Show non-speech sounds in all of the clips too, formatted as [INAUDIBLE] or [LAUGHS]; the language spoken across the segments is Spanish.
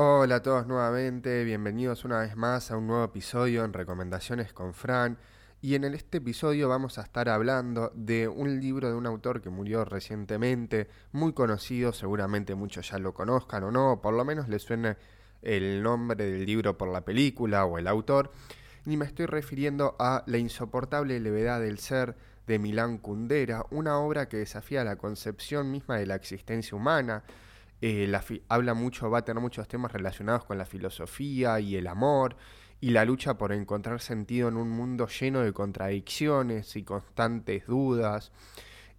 Hola a todos nuevamente, bienvenidos una vez más a un nuevo episodio en Recomendaciones con Fran. Y en este episodio vamos a estar hablando de un libro de un autor que murió recientemente, muy conocido, seguramente muchos ya lo conozcan o no, por lo menos les suene el nombre del libro por la película o el autor. Y me estoy refiriendo a La insoportable levedad del ser de Milán Kundera, una obra que desafía la concepción misma de la existencia humana, eh, habla mucho, va a tener muchos temas relacionados con la filosofía y el amor y la lucha por encontrar sentido en un mundo lleno de contradicciones y constantes dudas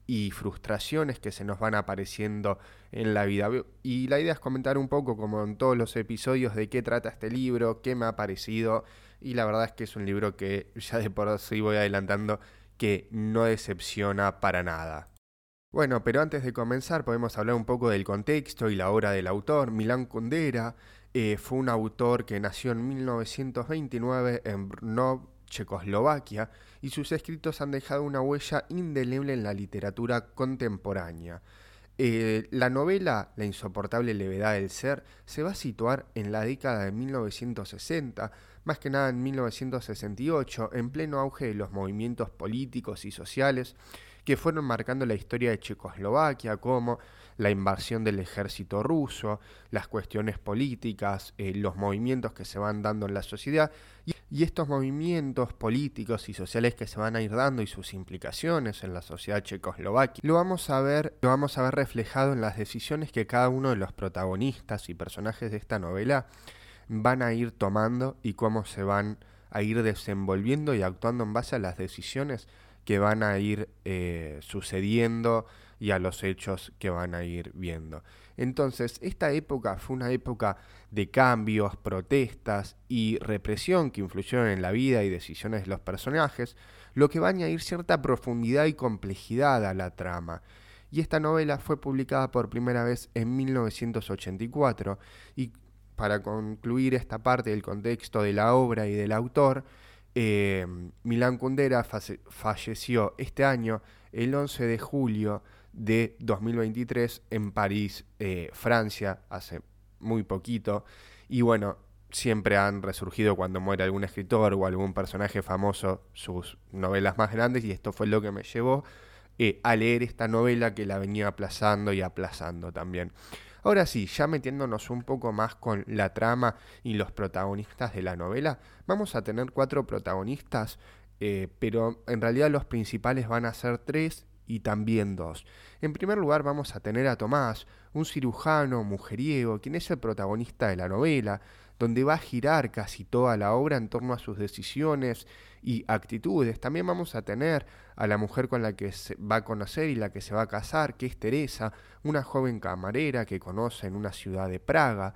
y frustraciones que se nos van apareciendo en la vida. Y la idea es comentar un poco, como en todos los episodios, de qué trata este libro, qué me ha parecido. Y la verdad es que es un libro que ya de por sí voy adelantando que no decepciona para nada. Bueno, pero antes de comenzar podemos hablar un poco del contexto y la obra del autor. Milán Kundera eh, fue un autor que nació en 1929 en Brno, Checoslovaquia, y sus escritos han dejado una huella indeleble en la literatura contemporánea. Eh, la novela La insoportable levedad del ser se va a situar en la década de 1960, más que nada en 1968, en pleno auge de los movimientos políticos y sociales que fueron marcando la historia de Checoslovaquia, como la invasión del ejército ruso, las cuestiones políticas, eh, los movimientos que se van dando en la sociedad, y, estos movimientos políticos y sociales que se van a ir dando y sus implicaciones en la sociedad checoslovaquia, lo vamos a ver, lo vamos a ver reflejado en las decisiones que cada uno de los protagonistas y personajes de esta novela van a ir tomando y cómo se van a ir desenvolviendo y actuando en base a las decisiones que van a ir eh, sucediendo y a los hechos que van a ir viendo. Entonces, esta época fue una época de cambios, protestas y represión que influyeron en la vida y decisiones de los personajes, lo que va a añadir cierta profundidad y complejidad a la trama. Y esta novela fue publicada por primera vez en 1984 y para concluir esta parte del contexto de la obra y del autor, eh, Milán Kundera falleció este año, el 11 de julio de 2023, en París, eh, Francia, hace muy poquito. Y bueno, siempre han resurgido cuando muere algún escritor o algún personaje famoso sus novelas más grandes y esto fue lo que me llevó eh, a leer esta novela que la venía aplazando y aplazando también. Ahora sí, ya metiéndonos un poco más con la trama y los protagonistas de la novela, vamos a tener cuatro protagonistas, eh, pero en realidad los principales van a ser tres y también dos. En primer lugar vamos a tener a Tomás, un cirujano mujeriego, quien es el protagonista de la novela, donde va a girar casi toda la obra en torno a sus decisiones y actitudes. También vamos a tener a la mujer con la que se va a conocer y la que se va a casar, que es Teresa, una joven camarera que conoce en una ciudad de Praga,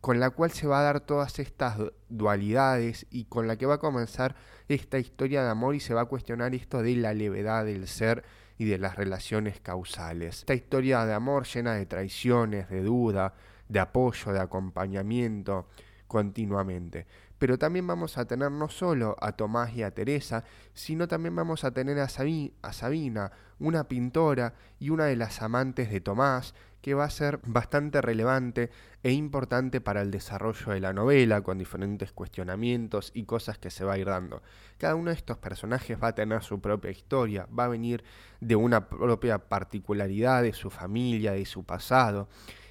con la cual se va a dar todas estas dualidades y con la que va a comenzar esta historia de amor y se va a cuestionar esto de la levedad del ser y de las relaciones causales. Esta historia de amor llena de traiciones, de duda, de apoyo, de acompañamiento, continuamente. Pero también vamos a tener no solo a Tomás y a Teresa, sino también vamos a tener a, a Sabina, una pintora y una de las amantes de Tomás, que va a ser bastante relevante e importante para el desarrollo de la novela, con diferentes cuestionamientos y cosas que se va a ir dando. Cada uno de estos personajes va a tener su propia historia, va a venir de una propia particularidad de su familia, de su pasado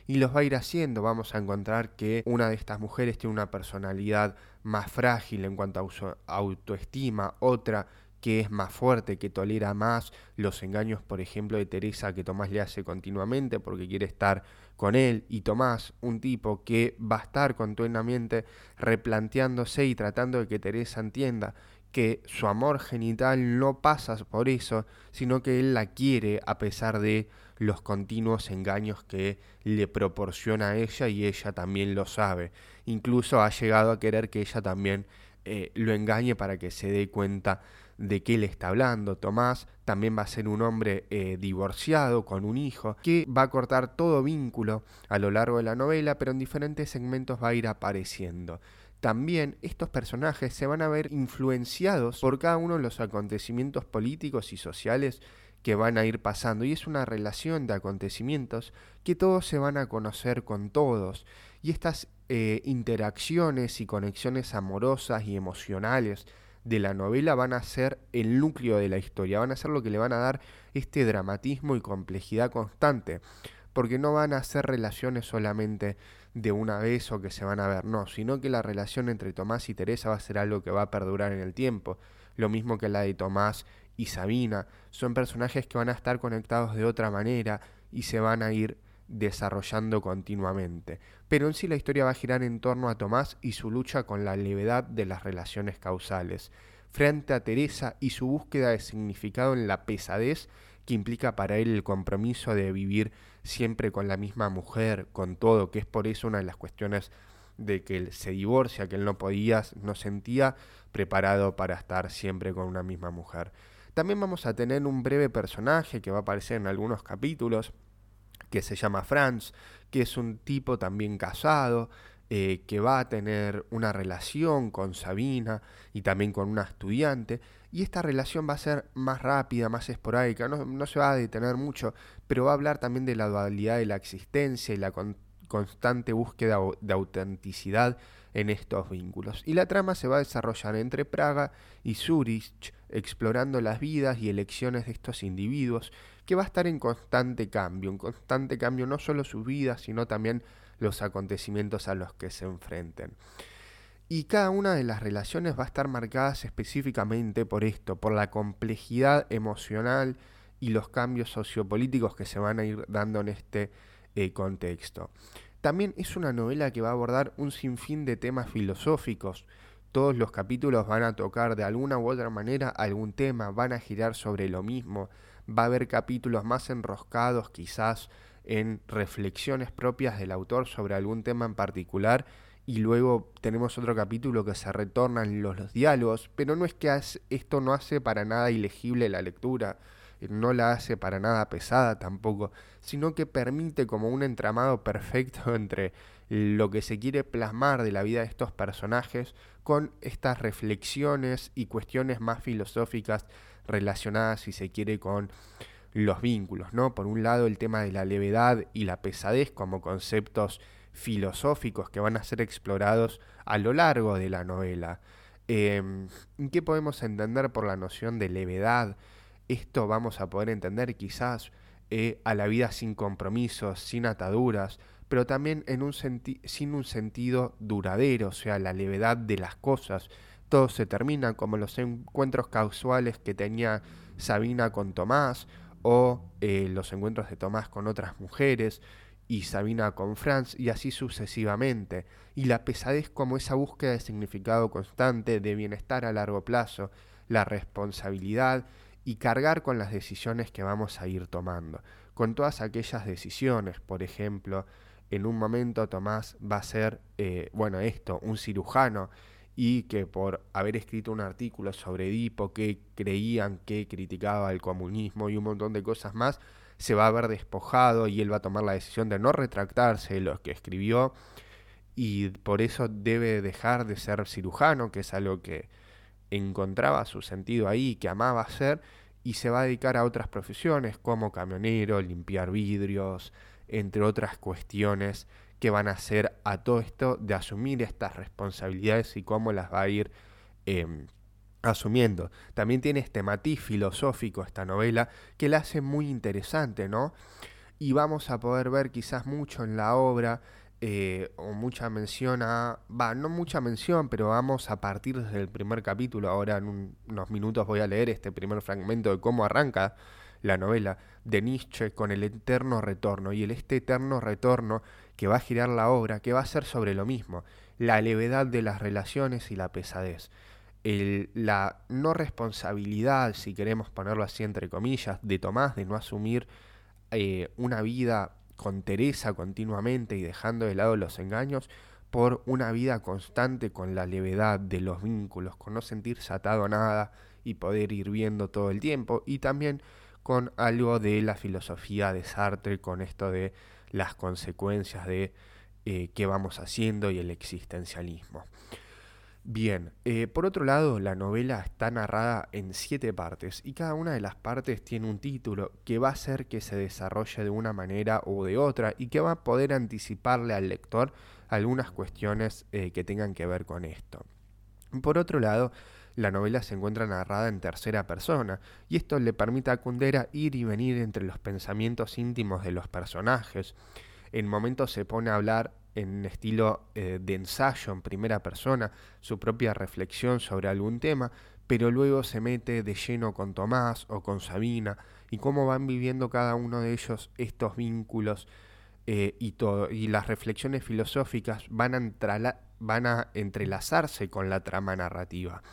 y los va a ir haciendo. Vamos a encontrar que una de estas mujeres tiene una personalidad más frágil en cuanto a autoestima, otra que es más fuerte, que tolera más los engaños, por ejemplo, de Teresa que Tomás le hace continuamente porque quiere estar con él, y Tomás, un tipo que va a estar continuamente replanteándose y tratando de que Teresa entienda que su amor genital no pasa por eso, sino que él la quiere a pesar de los continuos engaños que le proporciona a ella y ella también lo sabe. Incluso ha llegado a querer que ella también eh, lo engañe para que se dé cuenta de qué le está hablando. Tomás también va a ser un hombre eh, divorciado con un hijo que va a cortar todo vínculo a lo largo de la novela, pero en diferentes segmentos va a ir apareciendo también estos personajes se van a ver influenciados por cada uno de los acontecimientos políticos y sociales que van a ir pasando. Y es una relación de acontecimientos que todos se van a conocer con todos. Y estas eh, interacciones y conexiones amorosas y emocionales de la novela van a ser el núcleo de la historia, van a ser lo que le van a dar este dramatismo y complejidad constante, porque no van a ser relaciones solamente de una vez o que se van a ver, no, sino que la relación entre Tomás y Teresa va a ser algo que va a perdurar en el tiempo, lo mismo que la de Tomás y Sabina, son personajes que van a estar conectados de otra manera y se van a ir desarrollando continuamente. Pero en sí la historia va a girar en torno a Tomás y su lucha con la levedad de las relaciones causales, frente a Teresa y su búsqueda de significado en la pesadez que implica para él el compromiso de vivir siempre con la misma mujer, con todo, que es por eso una de las cuestiones de que él se divorcia, que él no podía, no sentía preparado para estar siempre con una misma mujer. También vamos a tener un breve personaje que va a aparecer en algunos capítulos, que se llama Franz, que es un tipo también casado, eh, que va a tener una relación con Sabina y también con una estudiante, y esta relación va a ser más rápida, más esporádica, no, no se va a detener mucho, pero va a hablar también de la dualidad de la existencia y la constante búsqueda de autenticidad en estos vínculos. Y la trama se va a desarrollar entre Praga y Zurich, explorando las vidas y elecciones de estos individuos, que va a estar en constante cambio, en constante cambio no solo sus vidas, sino también los acontecimientos a los que se enfrenten. Y cada una de las relaciones va a estar marcadas específicamente por esto, por la complejidad emocional y los cambios sociopolíticos que se van a ir dando en este eh, contexto. También es una novela que va a abordar un sinfín de temas filosóficos. Todos los capítulos van a tocar de alguna u otra manera algún tema, van a girar sobre lo mismo. Va a haber capítulos más enroscados quizás en reflexiones propias del autor sobre algún tema en particular y luego tenemos otro capítulo que se retornan los, los diálogos, pero no es que esto no hace para nada ilegible la lectura no la hace para nada pesada tampoco, sino que permite como un entramado perfecto [LAUGHS] entre lo que se quiere plasmar de la vida de estos personajes con estas reflexiones y cuestiones más filosóficas relacionadas, si se quiere, con los vínculos, ¿no? Por un lado, el tema de la levedad y la pesadez como conceptos filosóficos que van a ser explorados a lo largo de la novela. Em, ¿Qué podemos entender por la noción de levedad? Esto vamos a poder entender quizás eh, a la vida sin compromisos, sin ataduras, pero también en un sin un sentido duradero, o sea, la levedad de las cosas. Todo se termina como los encuentros casuales que tenía Sabina con Tomás o eh, los encuentros de Tomás con otras mujeres y Sabina con Franz y así sucesivamente. Y la pesadez como esa búsqueda de significado constante, de bienestar a largo plazo, la responsabilidad y cargar con las decisiones que vamos a ir tomando. Con todas aquellas decisiones, por ejemplo, en un momento Tomás va a ser, eh, bueno, esto, un cirujano, y que por haber escrito un artículo sobre Edipo que creían que criticaba el comunismo y un montón de cosas más, se va a ver despojado y él va a tomar la decisión de no retractarse de lo que escribió y por eso debe dejar de ser cirujano, que es algo que encontraba su sentido ahí, que amaba hacer, y se va a dedicar a otras profesiones como camionero, limpiar vidrios, entre otras cuestiones que van a hacer a todo esto de asumir estas responsabilidades y cómo las va a ir em, asumiendo. También tiene este matiz filosófico esta novela que la hace muy interesante, ¿no? Y vamos a poder ver quizás mucho en la obra eh, o mucha mención a, va, no mucha mención, pero vamos a partir desde el primer capítulo, ahora en unos minutos voy a leer este primer fragmento de cómo arranca la novela de Nietzsche con el eterno retorno y el este eterno retorno que va a girar la obra, que va a ser sobre lo mismo, la levedad de las relaciones y la pesadez. El, la no responsabilidad, si queremos ponerlo así entre comillas, de Tomás de no asumir eh, una vida con Teresa continuamente y dejando de lado los engaños por una vida constante con la levedad de los vínculos, con no sentirse atado a nada y poder ir viendo todo el tiempo y también con algo de la filosofía de Sartre, con esto de las consecuencias de eh, qué vamos haciendo y el existencialismo. Bien, eh, por otro lado, la novela está narrada en siete partes y cada una de las partes tiene un título que va a hacer que se desarrolle de una manera o de otra y que va a poder anticiparle al lector algunas cuestiones eh, que tengan que ver con esto. Por otro lado, la novela se encuentra narrada en tercera persona, y esto le permite a Kundera ir y venir entre los pensamientos íntimos de los personajes. En momentos se pone a hablar en estilo eh, de ensayo en primera persona, su propia reflexión sobre algún tema, pero luego se mete de lleno con Tomás o con Sabina y cómo van viviendo cada uno de ellos estos vínculos eh, y, todo, y las reflexiones filosóficas van a, van a entrelazarse con la trama narrativa.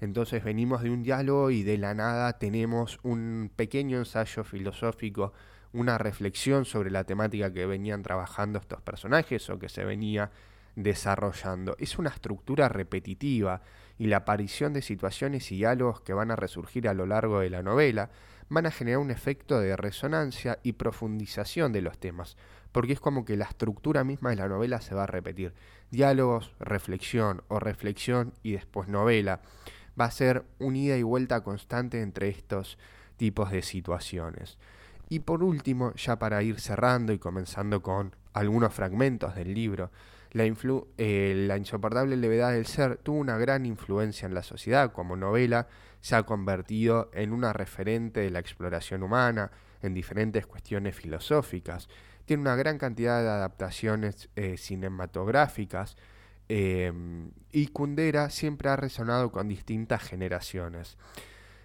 Entonces venimos de un diálogo y de la nada tenemos un pequeño ensayo filosófico, una reflexión sobre la temática que venían trabajando estos personajes o que se venía desarrollando. Es una estructura repetitiva y la aparición de situaciones y diálogos que van a resurgir a lo largo de la novela van a generar un efecto de resonancia y profundización de los temas, porque es como que la estructura misma de la novela se va a repetir. Diálogos, reflexión o reflexión y después novela va a ser un ida y vuelta constante entre estos tipos de situaciones. Y por último, ya para ir cerrando y comenzando con algunos fragmentos del libro, la, eh, la, insoportable levedad del ser tuvo una gran influencia en la sociedad. Como novela se ha convertido en una referente de la exploración humana en diferentes cuestiones filosóficas. Tiene una gran cantidad de adaptaciones eh, cinematográficas Em, y Kundera siempre ha resonado con distintas generaciones.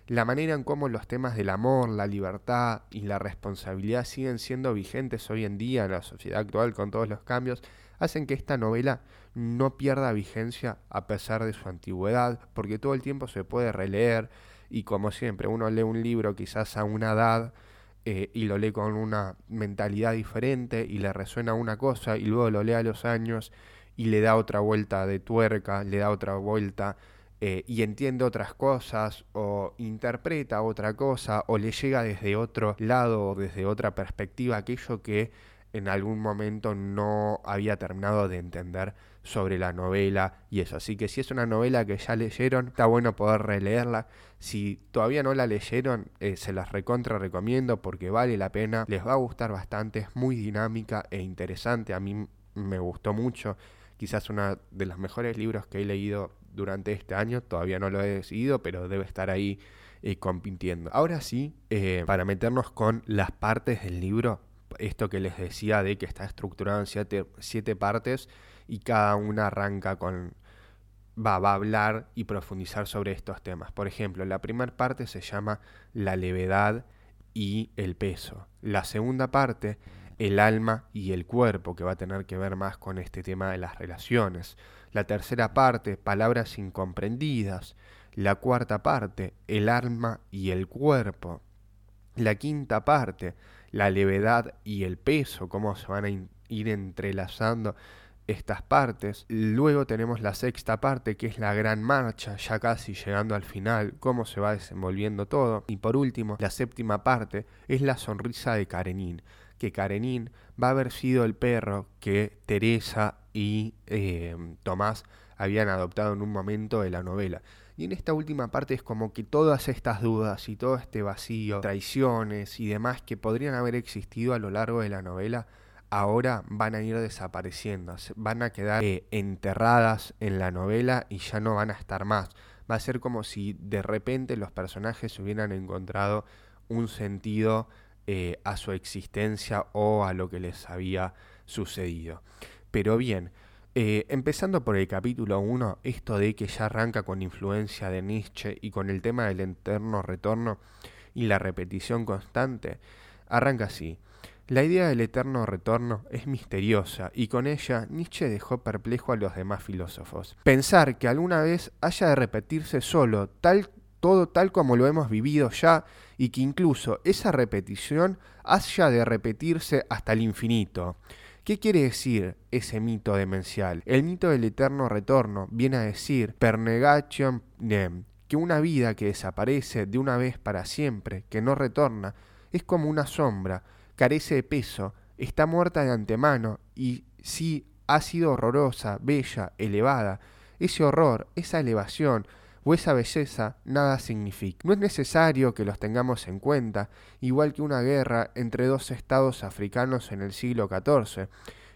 La manera en cómo los temas del amor, la libertad y la responsabilidad siguen siendo vigentes hoy en día en la sociedad actual con todos los cambios, hacen que esta novela no pierda vigencia a pesar de su antigüedad, porque todo el tiempo se puede releer y como siempre uno lee un libro quizás a una edad eh, y lo lee con una mentalidad diferente y le resuena una cosa y luego lo lee a los años y le da otra vuelta de tuerca, le da otra vuelta eh, y entiende otras cosas o interpreta otra cosa o le llega desde otro lado o desde otra perspectiva aquello que en algún momento no había terminado de entender sobre la novela y eso. Así que si es una novela que ya leyeron, está bueno poder releerla. Si todavía no la leyeron, eh, se las recontra recomiendo porque vale la pena, les va a gustar bastante, es muy dinámica e interesante, a mí me gustó mucho quizás uno de los mejores libros que he leído durante este año. Todavía no lo he decidido, pero debe estar ahí eh, compitiendo. Ahora sí, eh, para meternos con las partes del libro, esto que les decía de que está estructurado en siete, partes y cada una arranca con... Va, va a hablar y profundizar sobre estos temas. Por ejemplo, la primera parte se llama la levedad y el peso. La segunda parte el alma y el cuerpo, que va a tener que ver más con este tema de las relaciones. La tercera parte, palabras incomprendidas. La cuarta parte, el alma y el cuerpo. La quinta parte, la levedad y el peso, cómo se van a ir entrelazando estas partes. Luego tenemos la sexta parte, que es la gran marcha, ya casi llegando al final, cómo se va desenvolviendo todo. Y por último, la séptima parte es la sonrisa de Karenin, que Karenin va a haber sido el perro que Teresa y eh, Tomás habían adoptado en un momento de la novela. Y en esta última parte es como que todas estas dudas y todo este vacío, traiciones y demás que podrían haber existido a lo largo de la novela, ahora van a ir desapareciendo, van a quedar eh, enterradas en la novela y ya no van a estar más. Va a ser como si de repente los personajes hubieran encontrado un sentido eh, a su existencia o a lo que les había sucedido. Pero bien, eh, empezando por el capítulo 1, esto de que ya arranca con influencia de Nietzsche y con el tema del eterno retorno y la repetición constante, arranca así. La idea del eterno retorno es misteriosa y con ella Nietzsche dejó perplejo a los demás filósofos. Pensar que alguna vez haya de repetirse solo tal todo tal como lo hemos vivido ya y que incluso esa repetición haya de repetirse hasta el infinito. ¿Qué quiere decir ese mito demencial? El mito del eterno retorno viene a decir per negation nem, que una vida que desaparece de una vez para siempre, que no retorna, es como una sombra, carece de peso, está muerta de antemano y si ha sido horrorosa, bella, elevada, ese horror, esa elevación, o esa belleza nada significa. No es necesario que los tengamos en cuenta, igual que una guerra entre dos estados africanos en el siglo XIV,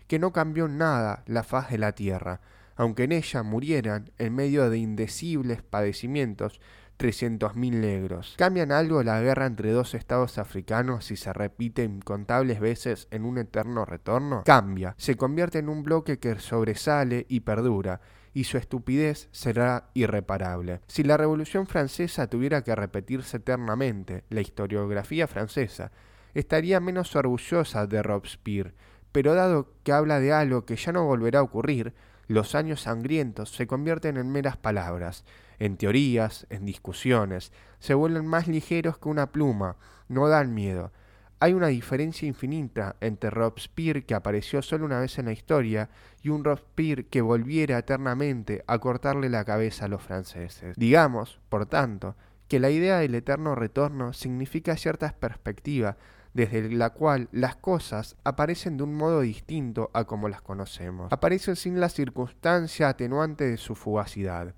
que no cambió nada la faz de la tierra, aunque en ella murieran en medio de indecibles padecimientos 300.000 negros. ¿Cambian algo la guerra entre dos estados africanos si se repite incontables veces en un eterno retorno? Cambia, se convierte en un bloque que sobresale y perdura, y su estupidez será irreparable. Si la Revolución Francesa tuviera que repetirse eternamente, la historiografía francesa estaría menos orgullosa de Robespierre, pero dado que habla de algo que ya no volverá a ocurrir, los años sangrientos se convierten en meras palabras, en teorías, en discusiones, se vuelven más ligeros que una pluma, no dan miedo. Hay una diferencia infinita entre Robespierre que apareció solo una vez en la historia y un Robespierre que volviera eternamente a cortarle la cabeza a los franceses. Digamos, por tanto, que la idea del eterno retorno significa cierta perspectiva desde la cual las cosas aparecen de un modo distinto a como las conocemos. Aparecen sin la circunstancia atenuante de su fugacidad.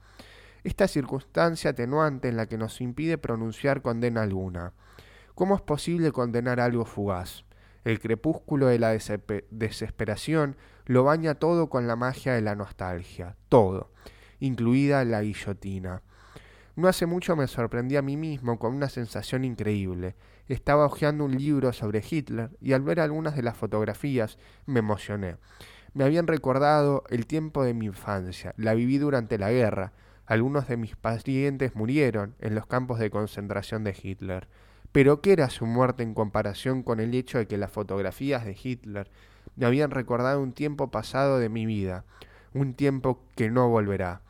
Esta circunstancia atenuante en la que nos impide pronunciar condena alguna. ¿Cómo es posible condenar algo fugaz? El crepúsculo de la desesperación lo baña todo con la magia de la nostalgia, todo, incluida la guillotina. No hace mucho me sorprendí a mí mismo con una sensación increíble. Estaba hojeando un libro sobre Hitler y al ver algunas de las fotografías me emocioné. Me habían recordado el tiempo de mi infancia, la viví durante la guerra. Algunos de mis pacientes murieron en los campos de concentración de Hitler. Pero ¿qué era su muerte en comparación con el hecho de que las fotografías de Hitler me habían recordado un tiempo pasado de mi vida, un tiempo que no volverá?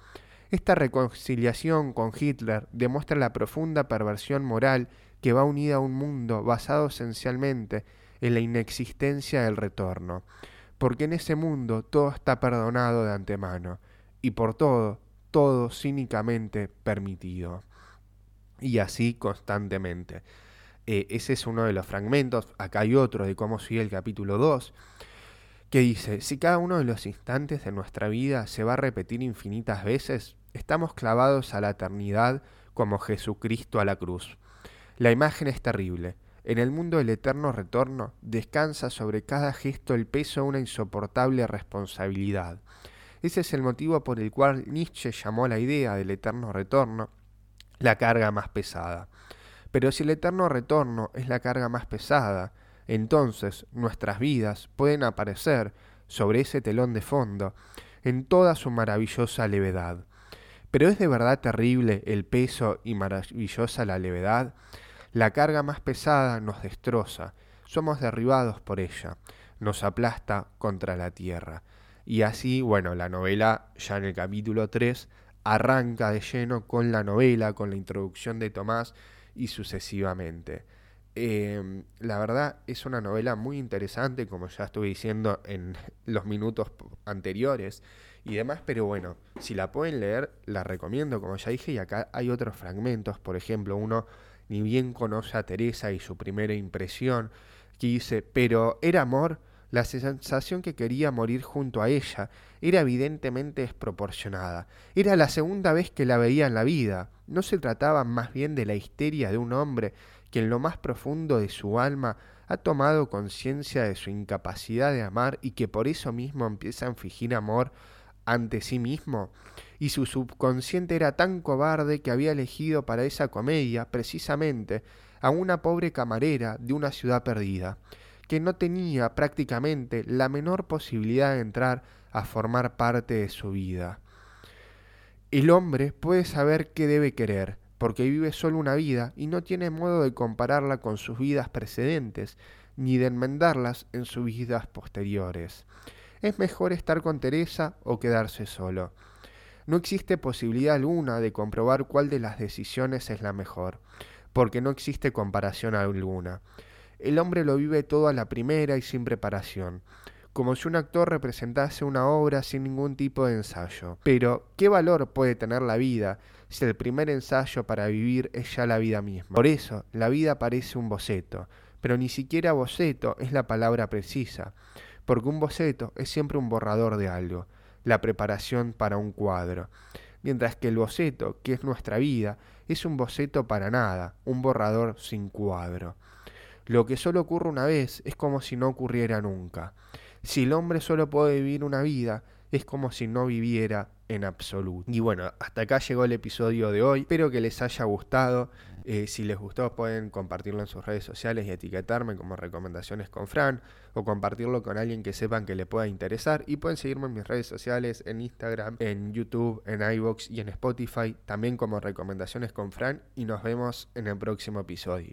Esta reconciliación con Hitler demuestra la profunda perversión moral que va unida a un mundo basado esencialmente en la inexistencia del retorno, porque en ese mundo todo está perdonado de antemano, y por todo, todo cínicamente permitido. Y así constantemente. Eh, ese es uno de los fragmentos, acá hay otro de cómo sigue el capítulo 2, que dice, si cada uno de los instantes de nuestra vida se va a repetir infinitas veces, estamos clavados a la eternidad como Jesucristo a la cruz. La imagen es terrible. En el mundo del eterno retorno descansa sobre cada gesto el peso de una insoportable responsabilidad. Ese es el motivo por el cual Nietzsche llamó a la idea del eterno retorno la carga más pesada. Pero si el eterno retorno es la carga más pesada, entonces nuestras vidas pueden aparecer sobre ese telón de fondo en toda su maravillosa levedad. Pero es de verdad terrible el peso y maravillosa la levedad. La carga más pesada nos destroza, somos derribados por ella, nos aplasta contra la tierra. Y así, bueno, la novela ya en el capítulo 3 arranca de lleno con la novela, con la introducción de Tomás y sucesivamente. Em, la verdad es una novela muy interesante, como ya estuve diciendo en [LAUGHS] los minutos anteriores y demás, pero bueno, si la pueden leer, la recomiendo, como ya dije, y acá hay otros fragmentos, por ejemplo, uno ni bien conoce a Teresa y su primera impresión, que dice, pero era amor, la sensación que quería morir junto a ella era evidentemente desproporcionada. Era la segunda vez que la veía en la vida. No se trataba más bien de la histeria de un hombre que en lo más profundo de su alma ha tomado conciencia de su incapacidad de amar y que por eso mismo empieza a fingir amor ante sí mismo, y su subconsciente era tan cobarde que había elegido para esa comedia precisamente a una pobre camarera de una ciudad perdida, que no tenía prácticamente la menor posibilidad de entrar a formar parte de su vida. El hombre puede saber qué debe querer, porque vive solo una vida y no tiene modo de compararla con sus vidas precedentes, ni de enmendarlas en sus vidas posteriores. Es mejor estar con Teresa o quedarse solo. No existe posibilidad alguna de comprobar cuál de las decisiones es la mejor, porque no existe comparación alguna. El hombre lo vive todo a la primera y sin preparación, como si un actor representase una obra sin ningún tipo de ensayo. Pero, ¿qué valor puede tener la vida si el primer ensayo para vivir es ya la vida misma? Por eso, la vida parece un boceto, pero ni siquiera boceto es la palabra precisa porque un boceto es siempre un borrador de algo, la preparación para un cuadro, mientras que el boceto, que es nuestra vida, es un boceto para nada, un borrador sin cuadro. Lo que solo ocurre una vez es como si no ocurriera nunca. Si el hombre solo puede vivir una vida, es como si no viviera en absoluto. Y bueno, hasta acá llegó el episodio de hoy. Espero que les haya gustado. Eh, si les gustó pueden compartirlo en sus redes sociales y etiquetarme como recomendaciones con Fran o compartirlo con alguien que sepan que le pueda interesar y pueden seguirme en mis redes sociales, en Instagram, en YouTube, en iVoox y en Spotify, también como recomendaciones con Fran y nos vemos en el próximo episodio.